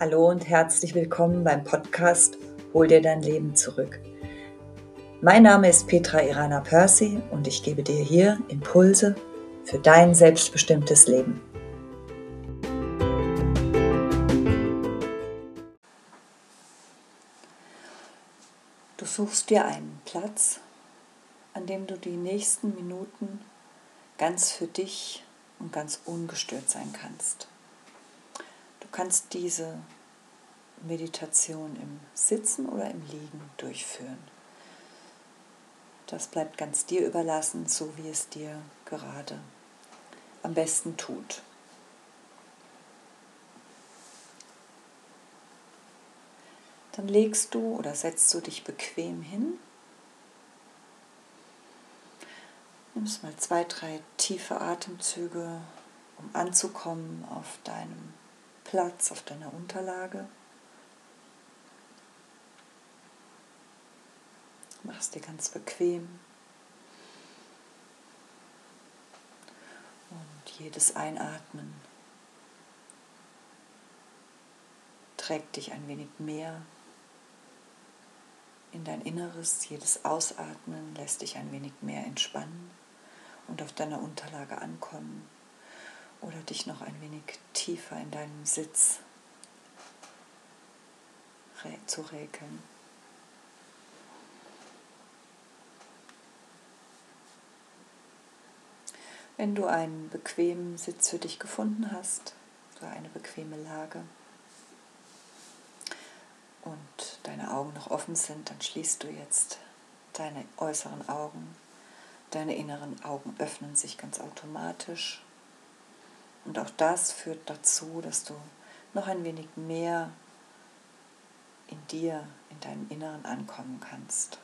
Hallo und herzlich willkommen beim Podcast Hol dir dein Leben zurück. Mein Name ist Petra Irana Percy und ich gebe dir hier Impulse für dein selbstbestimmtes Leben. Du suchst dir einen Platz, an dem du die nächsten Minuten ganz für dich und ganz ungestört sein kannst kannst diese Meditation im Sitzen oder im Liegen durchführen. Das bleibt ganz dir überlassen, so wie es dir gerade am besten tut. Dann legst du oder setzt du dich bequem hin. Nimmst mal zwei, drei tiefe Atemzüge, um anzukommen auf deinem Platz auf deiner Unterlage. Mach es dir ganz bequem. Und jedes Einatmen trägt dich ein wenig mehr in dein Inneres. Jedes Ausatmen lässt dich ein wenig mehr entspannen und auf deiner Unterlage ankommen oder dich noch ein wenig tiefer in deinem Sitz zu regeln. Wenn du einen bequemen Sitz für dich gefunden hast, oder eine bequeme Lage und deine Augen noch offen sind, dann schließt du jetzt deine äußeren Augen. Deine inneren Augen öffnen sich ganz automatisch und auch das führt dazu, dass du noch ein wenig mehr in dir, in deinem Inneren ankommen kannst.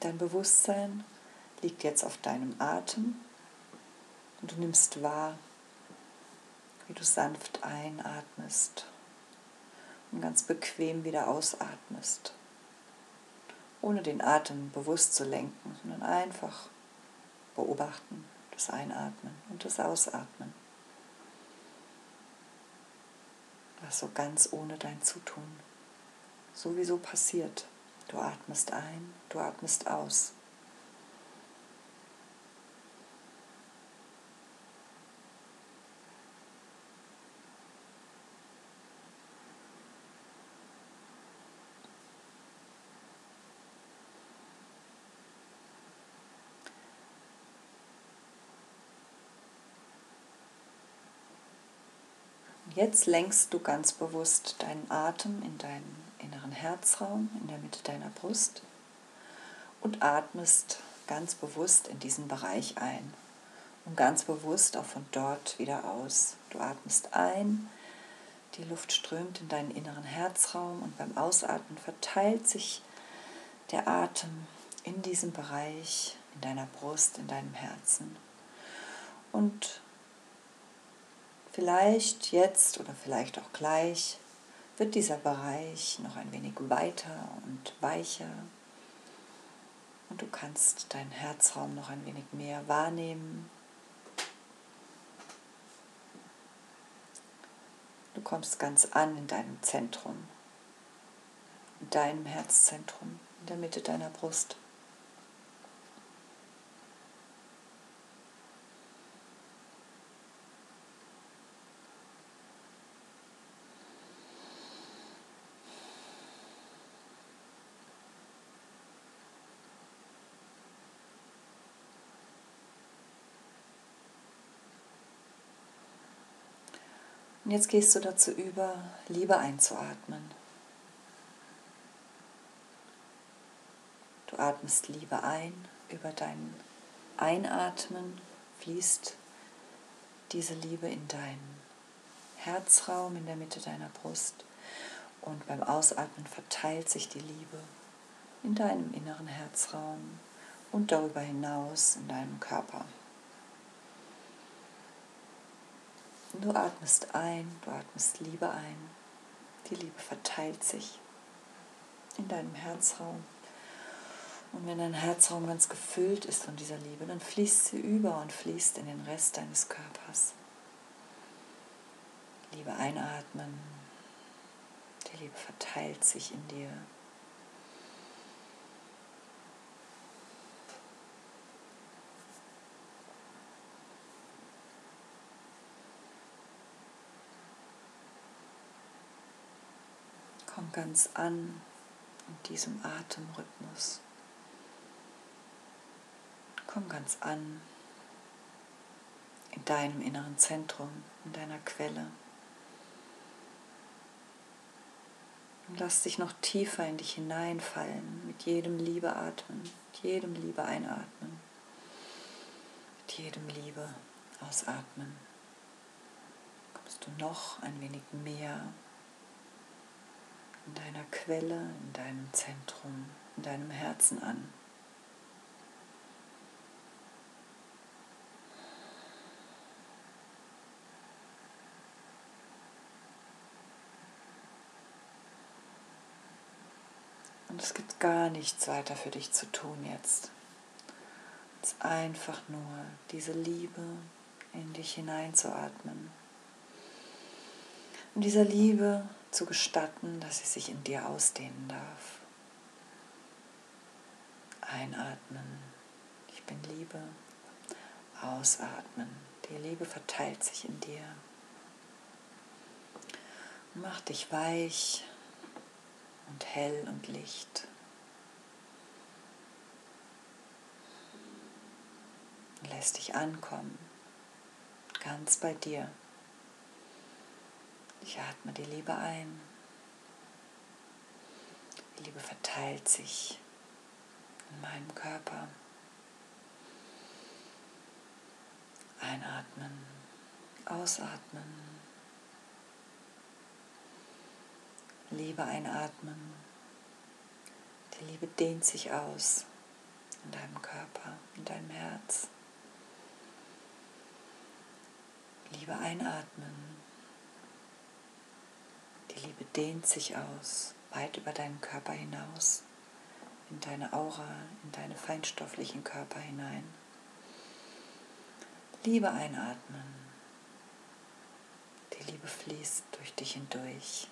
Dein Bewusstsein liegt jetzt auf deinem Atem und du nimmst wahr, wie du sanft einatmest und ganz bequem wieder ausatmest, ohne den Atem bewusst zu lenken, sondern einfach beobachten, das Einatmen und das Ausatmen. Was so ganz ohne dein Zutun sowieso passiert. Du atmest ein, du atmest aus. Jetzt lenkst du ganz bewusst deinen Atem in deinen inneren Herzraum, in der Mitte deiner Brust und atmest ganz bewusst in diesen Bereich ein und ganz bewusst auch von dort wieder aus. Du atmest ein, die Luft strömt in deinen inneren Herzraum und beim Ausatmen verteilt sich der Atem in diesem Bereich, in deiner Brust, in deinem Herzen. Und Vielleicht jetzt oder vielleicht auch gleich wird dieser Bereich noch ein wenig weiter und weicher und du kannst deinen Herzraum noch ein wenig mehr wahrnehmen. Du kommst ganz an in deinem Zentrum, in deinem Herzzentrum, in der Mitte deiner Brust. Und jetzt gehst du dazu über, Liebe einzuatmen. Du atmest Liebe ein, über dein Einatmen fließt diese Liebe in deinen Herzraum in der Mitte deiner Brust und beim Ausatmen verteilt sich die Liebe in deinem inneren Herzraum und darüber hinaus in deinem Körper. Du atmest ein, du atmest Liebe ein. Die Liebe verteilt sich in deinem Herzraum. Und wenn dein Herzraum ganz gefüllt ist von dieser Liebe, dann fließt sie über und fließt in den Rest deines Körpers. Liebe einatmen. Die Liebe verteilt sich in dir. Komm ganz an in diesem Atemrhythmus. Komm ganz an in deinem inneren Zentrum, in deiner Quelle. Und lass dich noch tiefer in dich hineinfallen, mit jedem Liebe atmen, mit jedem Liebe einatmen, mit jedem Liebe ausatmen. Kommst du noch ein wenig mehr in deiner Quelle, in deinem Zentrum, in deinem Herzen an. Und es gibt gar nichts weiter für dich zu tun jetzt. Es ist einfach nur diese Liebe in dich hineinzuatmen. Und dieser Liebe zu gestatten, dass sie sich in dir ausdehnen darf. Einatmen, ich bin Liebe. Ausatmen, die Liebe verteilt sich in dir. Mach dich weich und hell und Licht. Lässt dich ankommen, ganz bei dir. Ich atme die Liebe ein. Die Liebe verteilt sich in meinem Körper. Einatmen, ausatmen. Liebe einatmen. Die Liebe dehnt sich aus in deinem Körper, in deinem Herz. Liebe einatmen. Die Liebe dehnt sich aus, weit über deinen Körper hinaus, in deine Aura, in deine feinstofflichen Körper hinein. Liebe einatmen. Die Liebe fließt durch dich hindurch.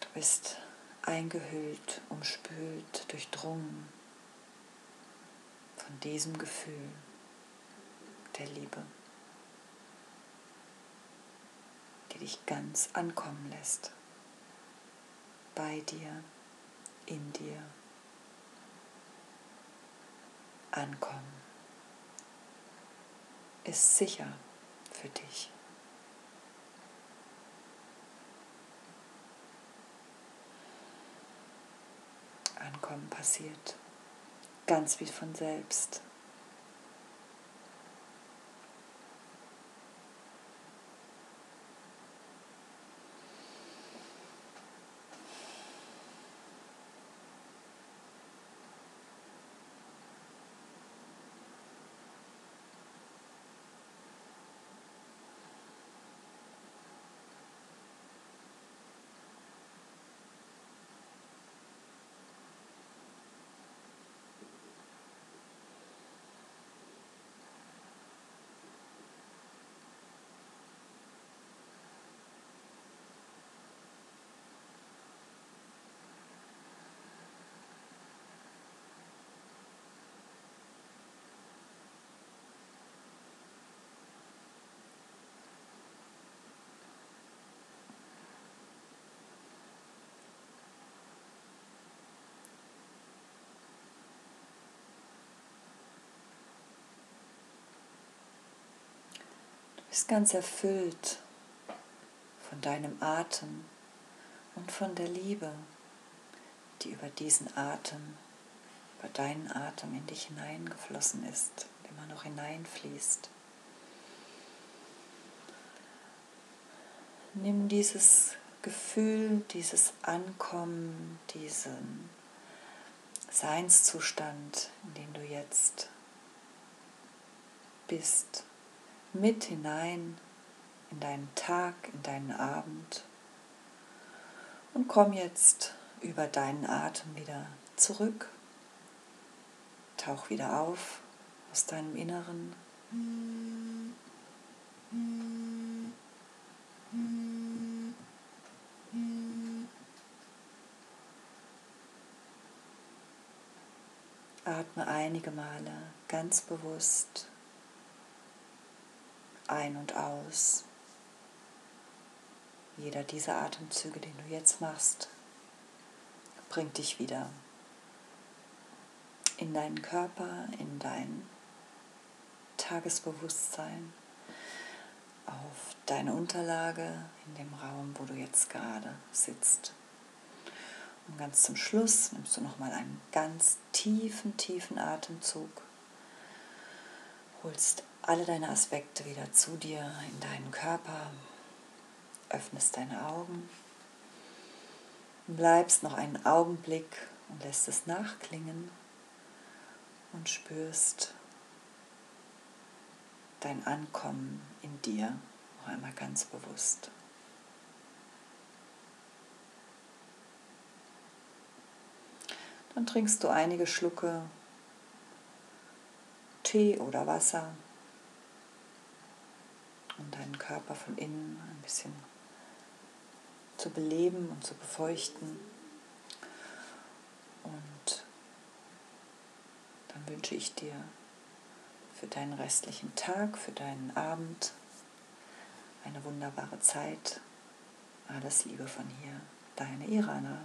Du bist eingehüllt, umspült, durchdrungen von diesem Gefühl der Liebe. Die dich ganz ankommen lässt. Bei dir, in dir. Ankommen ist sicher für dich. Ankommen passiert ganz wie von selbst. Bist ganz erfüllt von deinem Atem und von der Liebe, die über diesen Atem, über deinen Atem in dich hineingeflossen ist, immer noch hineinfließt. Nimm dieses Gefühl, dieses Ankommen, diesen Seinszustand, in dem du jetzt bist, mit hinein in deinen Tag, in deinen Abend und komm jetzt über deinen Atem wieder zurück. Tauch wieder auf aus deinem Inneren. Atme einige Male ganz bewusst ein und aus. Jeder dieser Atemzüge, den du jetzt machst, bringt dich wieder in deinen Körper, in dein Tagesbewusstsein, auf deine Unterlage in dem Raum, wo du jetzt gerade sitzt. Und ganz zum Schluss nimmst du nochmal einen ganz tiefen, tiefen Atemzug, holst alle deine Aspekte wieder zu dir in deinen Körper, öffnest deine Augen, bleibst noch einen Augenblick und lässt es nachklingen und spürst dein Ankommen in dir noch einmal ganz bewusst. Dann trinkst du einige Schlucke Tee oder Wasser, um deinen Körper von innen ein bisschen zu beleben und zu befeuchten. Und dann wünsche ich dir für deinen restlichen Tag, für deinen Abend eine wunderbare Zeit. Alles Liebe von hier, deine Irana.